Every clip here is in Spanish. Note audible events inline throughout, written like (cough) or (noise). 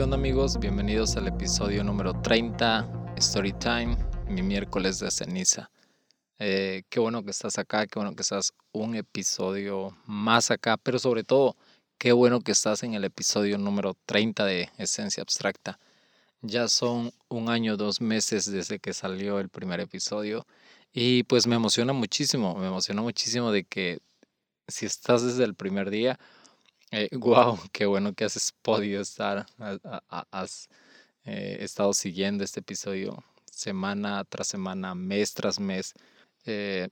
¿Qué onda amigos? Bienvenidos al episodio número 30, Storytime, mi miércoles de ceniza. Eh, qué bueno que estás acá, qué bueno que estás un episodio más acá, pero sobre todo, qué bueno que estás en el episodio número 30 de Esencia Abstracta. Ya son un año, dos meses desde que salió el primer episodio y pues me emociona muchísimo, me emociona muchísimo de que si estás desde el primer día, eh, (laughs) wow, qué bueno que has podido estar, has eh, estado siguiendo este episodio semana tras semana, mes tras mes. Eh,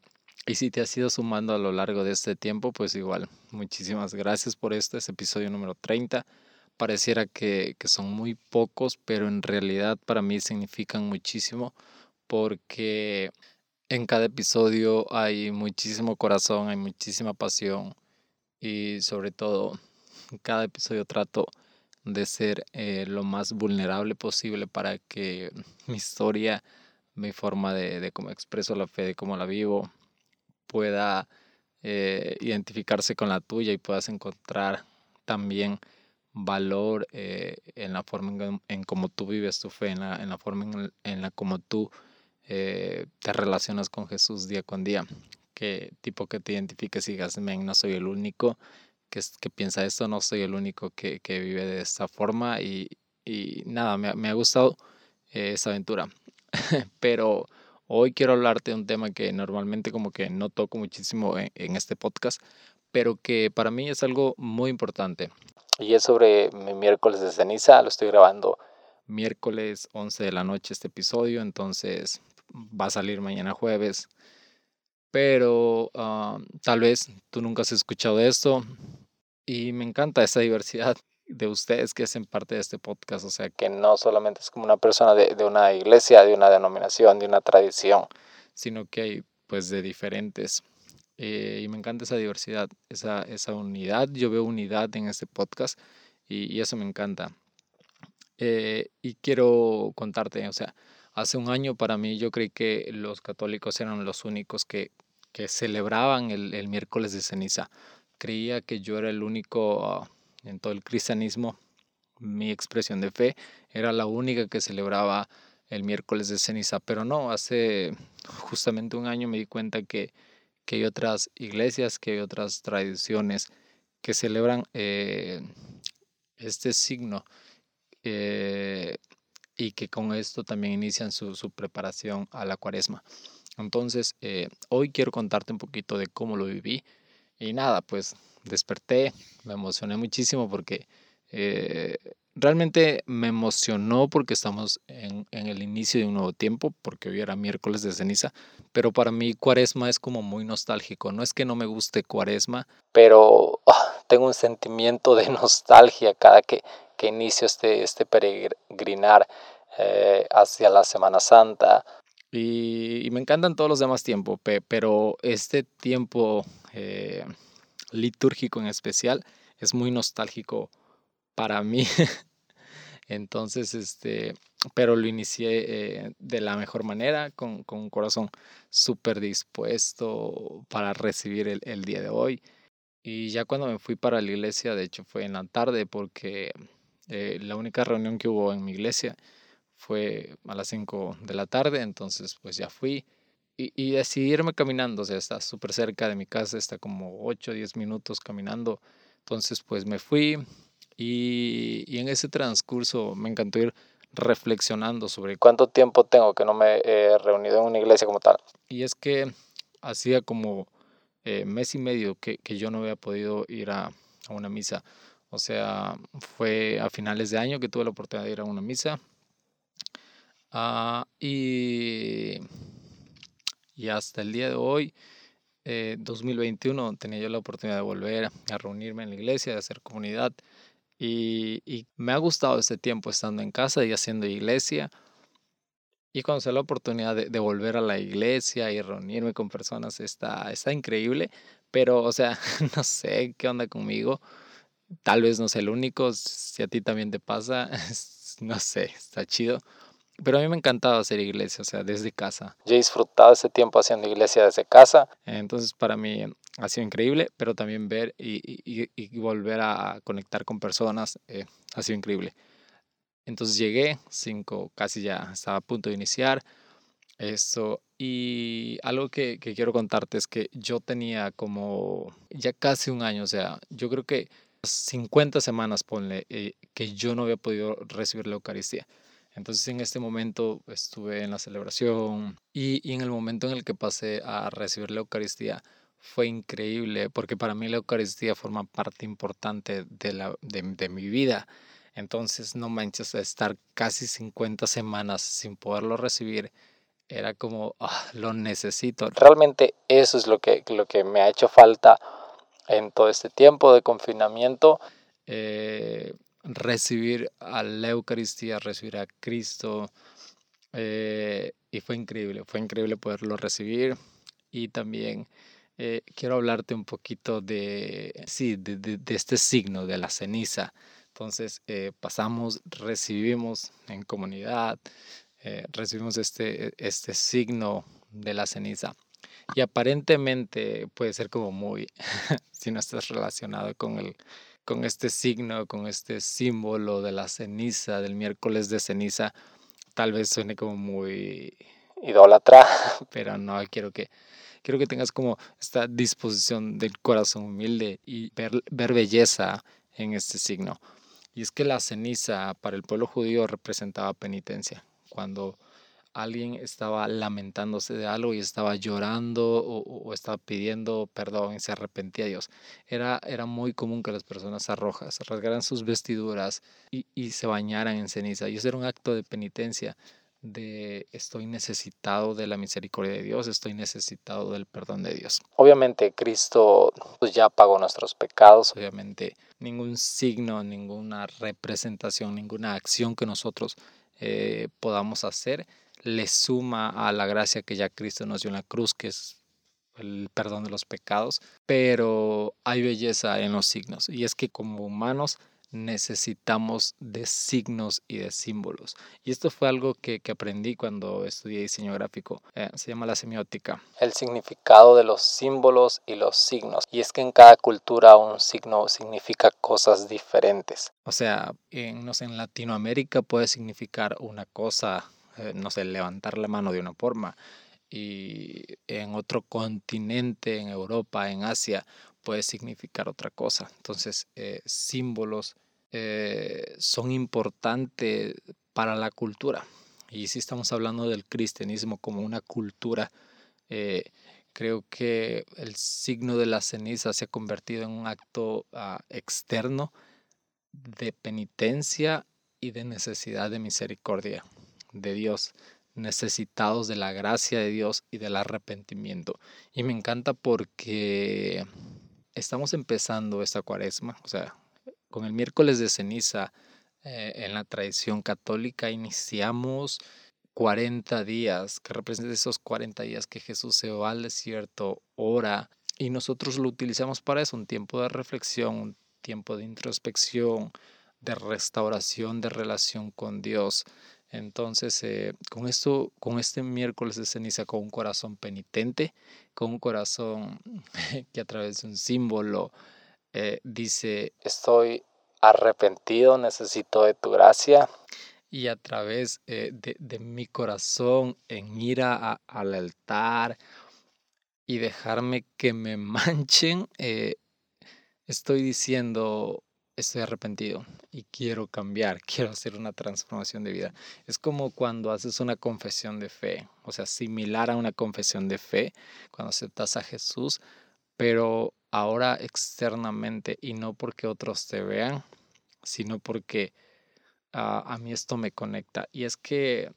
y si te has ido sumando a lo largo de este tiempo, pues igual, muchísimas gracias por este, es episodio número 30. Pareciera que, que son muy pocos, pero en realidad para mí significan muchísimo porque en cada episodio hay muchísimo corazón, hay muchísima pasión y sobre todo en cada episodio trato de ser eh, lo más vulnerable posible para que (laughs) mi historia, mi forma de, de cómo expreso la fe, de cómo la vivo, pueda eh, identificarse con la tuya y puedas encontrar también valor eh, en la forma en, en cómo tú vives tu fe, en la, en la forma en, en la como tú te relacionas con Jesús día con día. Que tipo que te identifiques y digas, no soy el único que, piensa esto, no soy el único que, que vive de esta forma y, y nada, me, me, ha gustado eh, esta aventura. (laughs) Pero hoy quiero hablarte de un tema que normalmente como que no toco muchísimo en, en este podcast, pero que para mí es algo muy importante. Y es sobre mi miércoles de ceniza, lo estoy grabando miércoles 11 de la noche este episodio, entonces va a salir mañana jueves. Pero uh, tal vez tú nunca has escuchado esto, y me encanta esa diversidad de ustedes que hacen parte de este podcast, o sea, que no solamente es como una persona de, de una iglesia, de una denominación, de una tradición, sino que hay pues de diferentes. Eh, y me encanta esa diversidad, esa, esa unidad. Yo veo unidad en este podcast y, y eso me encanta. Eh, y quiero contarte, o sea, hace un año para mí yo creí que los católicos eran los únicos que, que celebraban el, el miércoles de ceniza. Creía que yo era el único ah, en todo el cristianismo, mi expresión de fe era la única que celebraba el miércoles de ceniza, pero no, hace justamente un año me di cuenta que, que hay otras iglesias, que hay otras tradiciones que celebran eh, este signo eh, y que con esto también inician su, su preparación a la cuaresma. Entonces, eh, hoy quiero contarte un poquito de cómo lo viví y nada, pues desperté, me emocioné muchísimo porque eh, realmente me emocionó porque estamos en, en, el inicio de un nuevo tiempo, porque hoy era miércoles de ceniza, pero para mí cuaresma es como muy nostálgico. No es que no me guste cuaresma, pero oh, tengo un sentimiento de (laughs) nostalgia cada que, que inicio este, este peregrinar eh, hacia la Semana Santa. Y, y, me encantan todos los demás tiempos, pero este tiempo eh, litúrgico en especial es muy nostálgico para mí. (laughs) Entonces, este, pero lo inicié eh, de la mejor manera, con, con un corazón súper dispuesto para recibir el, el, día de hoy. Y ya cuando me fui para la iglesia, de hecho fue en la tarde, porque eh, la única reunión que hubo en mi iglesia fue a las 5 de la tarde, entonces pues ya fui y, y decidí irme caminando, o sea, está súper cerca de mi casa, está como 8 o 10 minutos caminando. Entonces, pues me fui y, y, en ese transcurso me encantó ir reflexionando sobre cuánto tiempo tengo que no me he reunido en una iglesia como tal. Y es que hacía como eh, mes y medio que, que, yo no había podido ir a, a una misa. O sea, fue a finales de año que tuve la oportunidad de ir a una misa. Uh, y y hasta el día de hoy, eh, 2021, tenía yo la oportunidad de volver a reunirme en la iglesia, de hacer comunidad. Y, y me ha gustado este tiempo estando en casa y haciendo iglesia. Y cuando se la oportunidad de, de, volver a la iglesia y reunirme con personas, está, está increíble. Pero, o sea, (laughs) no sé qué onda conmigo. Tal vez no sea el único. Si a ti también te pasa, (laughs) no sé, está chido. Pero a mí me encantaba hacer iglesia, o sea, desde casa. Yo he disfrutado ese tiempo haciendo iglesia desde casa. Entonces, para mí ha sido increíble, pero también ver y, y, y volver a conectar con personas eh, ha sido increíble. Entonces llegué, cinco, casi ya estaba a punto de iniciar esto. Y algo que, que quiero contarte es que yo tenía como ya casi un año, o sea, yo creo que 50 semanas, ponle, eh, que yo no había podido recibir la Eucaristía. Entonces en este momento estuve en la celebración y, en el momento en el que pasé a recibir la Eucaristía fue increíble porque para mí la Eucaristía forma parte importante de, la, de, mi vida. Entonces no manches, estar casi 50 semanas sin poderlo recibir era como, ah, lo necesito. Realmente eso es lo que, lo que me ha hecho falta en todo este tiempo de confinamiento. Eh, recibir a la Eucaristía, recibir a Cristo. Eh, y fue increíble, fue increíble poderlo recibir. Y también eh, quiero hablarte un poquito de, sí, de, de, este signo de la ceniza. Entonces pasamos, recibimos en comunidad, recibimos este, este signo de la ceniza. Y aparentemente puede ser como muy, (laughs) si no estás relacionado con, el, con este signo, con este símbolo de la ceniza, del miércoles de ceniza, tal vez suene como muy idólatra, (laughs) pero no, quiero que, quiero que tengas como esta disposición del corazón humilde y ver, ver belleza en este signo. Y es que la ceniza para el pueblo judío representaba penitencia. Cuando alguien estaba lamentándose de algo y estaba llorando o, estaba pidiendo perdón y se arrepentía a Dios. Era, era muy común que las personas arrojas rasgaran sus vestiduras y, y se bañaran en ceniza. Y eso era un acto de penitencia de estoy necesitado de la misericordia de Dios, estoy necesitado del perdón de Dios. Obviamente Cristo pues, ya pagó nuestros pecados, obviamente ningún signo, ninguna representación, ninguna acción que nosotros eh, podamos hacer le suma a la gracia que ya Cristo nos dio en la cruz, que es el perdón de los pecados, pero hay belleza en los signos y es que como humanos necesitamos de signos y de símbolos. Y esto fue algo que, que aprendí cuando estudié diseño gráfico. Eh, se llama la semiótica. El significado de los símbolos y los signos. Y es que en cada cultura un signo significa cosas diferentes. O sea, en, no sé, en Latinoamérica puede significar una cosa eh, no sé, levantar la mano de una forma. Y en otro continente, en Europa, en Asia, puede significar otra cosa. Entonces, eh, símbolos eh, son importantes para la cultura. Y si estamos hablando del cristianismo como una cultura, creo que el signo de la ceniza se ha convertido en un acto ah, externo de penitencia y de necesidad de misericordia de Dios, necesitados de la gracia de Dios y del arrepentimiento. Y me encanta porque estamos empezando esta cuaresma, o sea, con el miércoles de ceniza eh, en la tradición católica iniciamos 40 días, que representan esos 40 días que Jesús se va al desierto, ora, y nosotros lo utilizamos para eso, un tiempo de reflexión, un tiempo de introspección, de restauración de relación con Dios. Entonces, eh, con esto, con este miércoles de ceniza, con un corazón penitente, con un corazón (laughs) que a través de un símbolo eh, dice, estoy arrepentido, necesito de tu gracia. Y a través eh, de, de, mi corazón en ir a, al altar y dejarme que me (laughs) manchen, estoy diciendo, estoy arrepentido y quiero cambiar, (laughs) quiero hacer una transformación de vida. Es como cuando haces una confesión de fe, o sea, similar a una confesión de fe, cuando aceptas a Jesús, pero ahora externamente y no porque otros te vean, sino porque ah, a mí esto me conecta. Y es que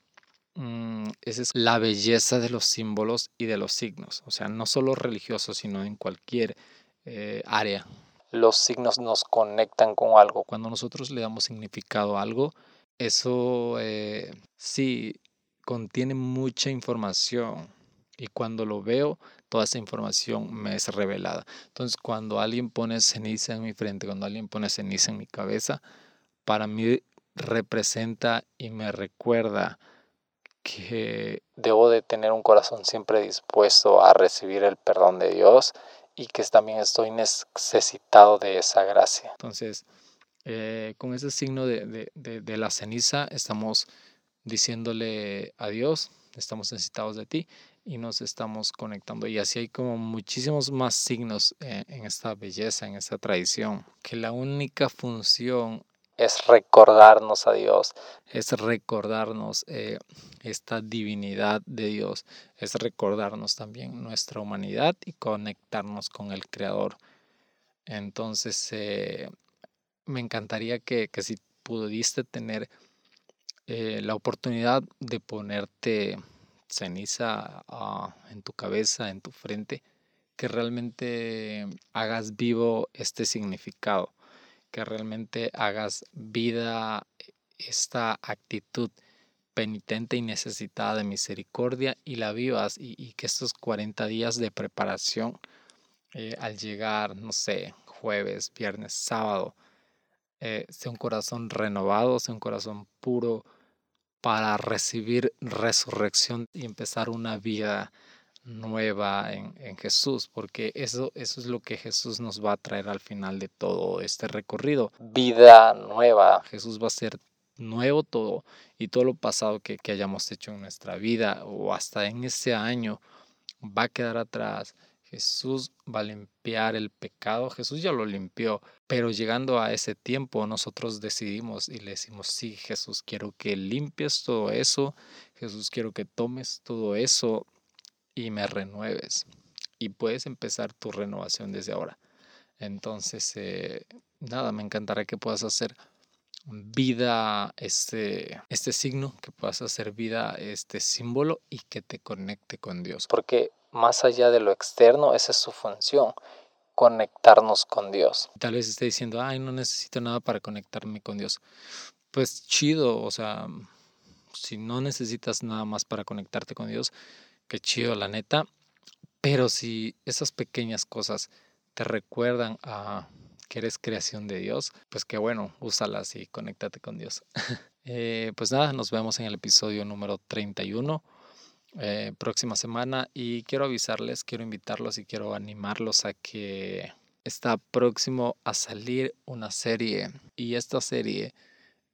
mm, esa es la belleza de los símbolos y de los signos, o sea, no solo religiosos, sino en cualquier eh, área los signos nos conectan con algo. Cuando nosotros le damos significado a algo, eso eh, sí contiene mucha información. Y cuando lo veo, toda esa información me es revelada. Entonces, cuando alguien pone ceniza en mi frente, cuando alguien pone ceniza en mi cabeza, para mí representa y me recuerda que debo de tener un corazón siempre dispuesto a recibir el perdón de Dios y que también estoy necesitado de esa gracia. Entonces, Eh, con ese signo de, la ceniza estamos diciéndole adiós, estamos necesitados de ti y nos estamos conectando. Y así hay como muchísimos más signos en, en esta belleza, en esta tradición, que la única función es recordarnos a Dios, es recordarnos eh, esta divinidad de Dios, es recordarnos también nuestra humanidad y conectarnos con el Creador. Entonces, eh, me encantaría que, si pudiste tener eh, la oportunidad de ponerte ceniza ah, en tu cabeza, en tu frente, que realmente hagas vivo este significado que realmente hagas vida esta actitud penitente y necesitada de misericordia y la vivas y, que estos 40 días de preparación eh, al llegar, no sé, jueves, viernes, sábado, eh, sea un corazón renovado, sea un corazón puro para recibir resurrección y empezar una vida nueva en, Jesús, porque eso, eso es lo que Jesús nos va a traer al final de todo este recorrido. Vida nueva. Jesús va a ser nuevo todo y todo lo pasado que, que hayamos hecho en nuestra vida o hasta en ese año va a quedar atrás. Jesús va a limpiar el pecado, Jesús ya lo limpió, pero llegando a ese tiempo nosotros decidimos y le decimos, sí, Jesús, quiero que limpies todo eso, Jesús, quiero que tomes todo eso y me renueves. Y puedes empezar tu renovación desde ahora. Entonces, eh, nada, me encantará que puedas hacer vida este, este signo, que puedas hacer vida este símbolo y que te conecte con Dios. Porque más allá de lo externo, esa es su función, conectarnos con Dios. Tal vez esté diciendo, ay, no necesito nada para conectarme con Dios. Pues chido, o sea, si no necesitas nada más para conectarte con Dios, qué chido, la neta. Pero si esas pequeñas cosas te recuerdan a que eres creación de Dios, pues qué bueno, úsalas y conéctate con Dios. (laughs) Eh, pues nada, nos vemos en el episodio número 31. Eh, próxima semana y quiero avisarles, quiero invitarlos y quiero animarlos a que está próximo a salir una serie y esta serie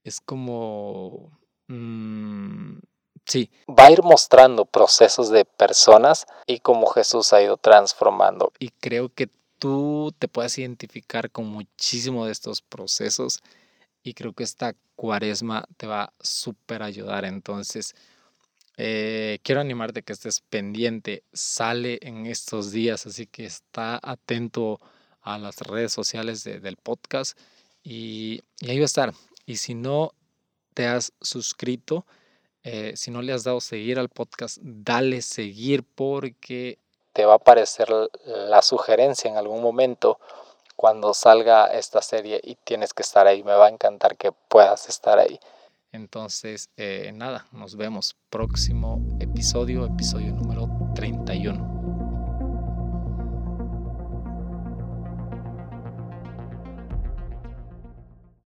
es como mm, Sí. Va a ir mostrando procesos de personas y cómo Jesús ha ido transformando. Y creo que tú te puedes identificar con muchísimo de estos procesos y creo que esta cuaresma te va a súper ayudar. Entonces, eh, quiero animarte que estés pendiente. Sale en estos días, así que está atento a las redes sociales del podcast y, y ahí va a estar. Y si no te has suscrito, eh, si no le has dado seguir al podcast, dale seguir porque te va a aparecer la sugerencia en algún momento cuando salga esta serie y tienes que estar ahí. Me va a encantar que puedas estar ahí. Entonces, eh, nada, nos vemos próximo episodio, episodio número 31.